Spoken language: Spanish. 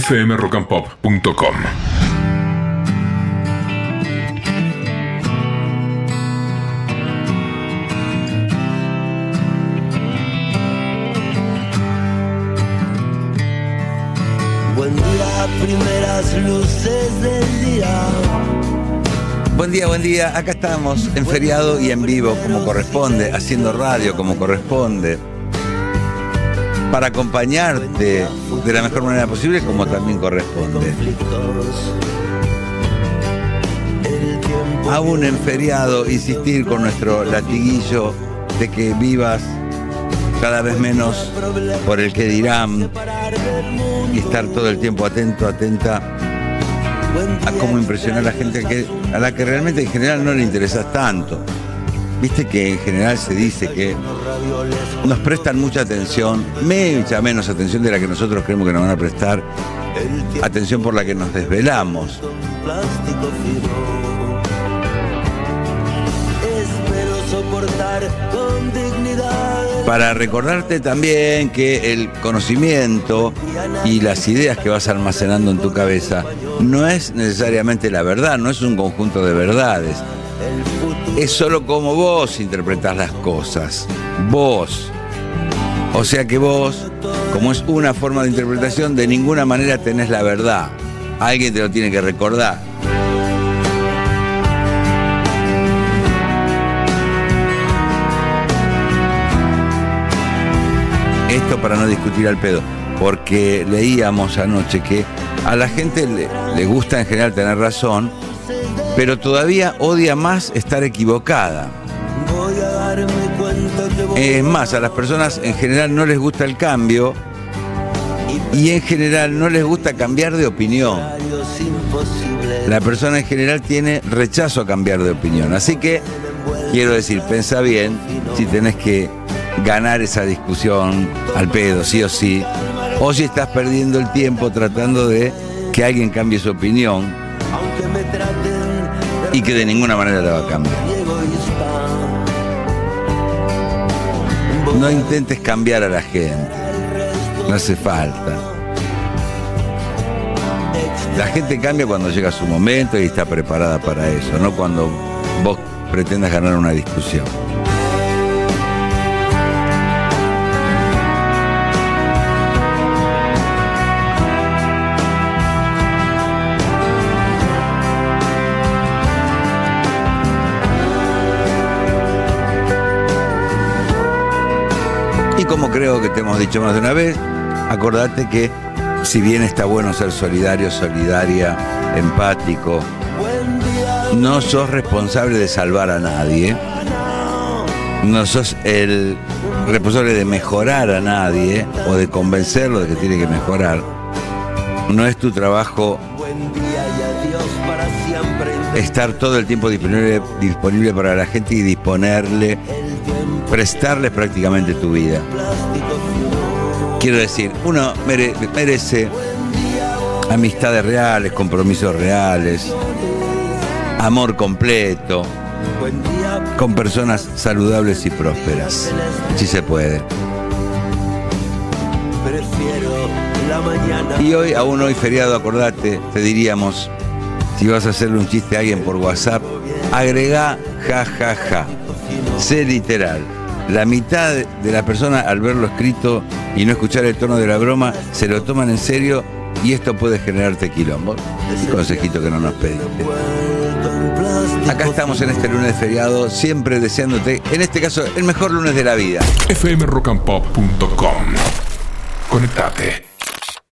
fmrockandpop.com. Buen día, primeras luces del día. Buen día, buen día. Acá estamos en feriado y en vivo como corresponde, haciendo radio como corresponde. Para acompañarte de la mejor manera posible como también corresponde. Aún en feriado, insistir con nuestro latiguillo de que vivas cada vez menos por el que dirán y estar todo el tiempo atento, atenta a cómo impresionar a la gente a la que realmente en general no le interesas tanto. Viste que en general se dice que nos prestan mucha atención, mucha menos atención de la que nosotros creemos que nos van a prestar, atención por la que nos desvelamos. Para recordarte también que el conocimiento y las ideas que vas almacenando en tu cabeza no es necesariamente la verdad, no es un conjunto de verdades. Es solo como vos interpretás las cosas. Vos. O sea que vos, como es una forma de interpretación, de ninguna manera tenés la verdad. Alguien te lo tiene que recordar. Esto para no discutir al pedo, porque leíamos anoche que a la gente le, le gusta en general tener razón, pero todavía odia más estar equivocada. Es más, a las personas en general no les gusta el cambio y en general no les gusta cambiar de opinión. La persona en general tiene rechazo a cambiar de opinión. Así que, quiero decir, pensa bien si tenés que ganar esa discusión al pedo, sí o sí, o si estás perdiendo el tiempo tratando de que alguien cambie su opinión y que de ninguna manera te va a cambiar. No intentes cambiar a la gente, no hace falta. La gente cambia cuando llega su momento y está preparada para eso, no cuando vos pretendas ganar una discusión. Como creo que te hemos dicho más de una vez, acordate que si bien está bueno ser solidario, solidaria, empático, no sos responsable de salvar a nadie, no sos el responsable de mejorar a nadie o de convencerlo de que tiene que mejorar. No es tu trabajo estar todo el tiempo disponible, disponible para la gente y disponerle, prestarles prácticamente tu vida. Quiero decir, uno mere- merece amistades reales, compromisos reales, amor completo, con personas saludables y prósperas. Si se puede. Y hoy, aún hoy feriado, acordate, te diríamos, si vas a hacerle un chiste a alguien por WhatsApp, agregá ja ja ja. Sé literal. La mitad de la persona al verlo escrito y no escuchar el tono de la broma, se lo toman en serio y esto puede generarte quilombo. Un consejito que no nos pediste. Acá estamos en este lunes feriado, siempre deseándote, en este caso, el mejor lunes de la vida. fmrockandpop.com. Conectate.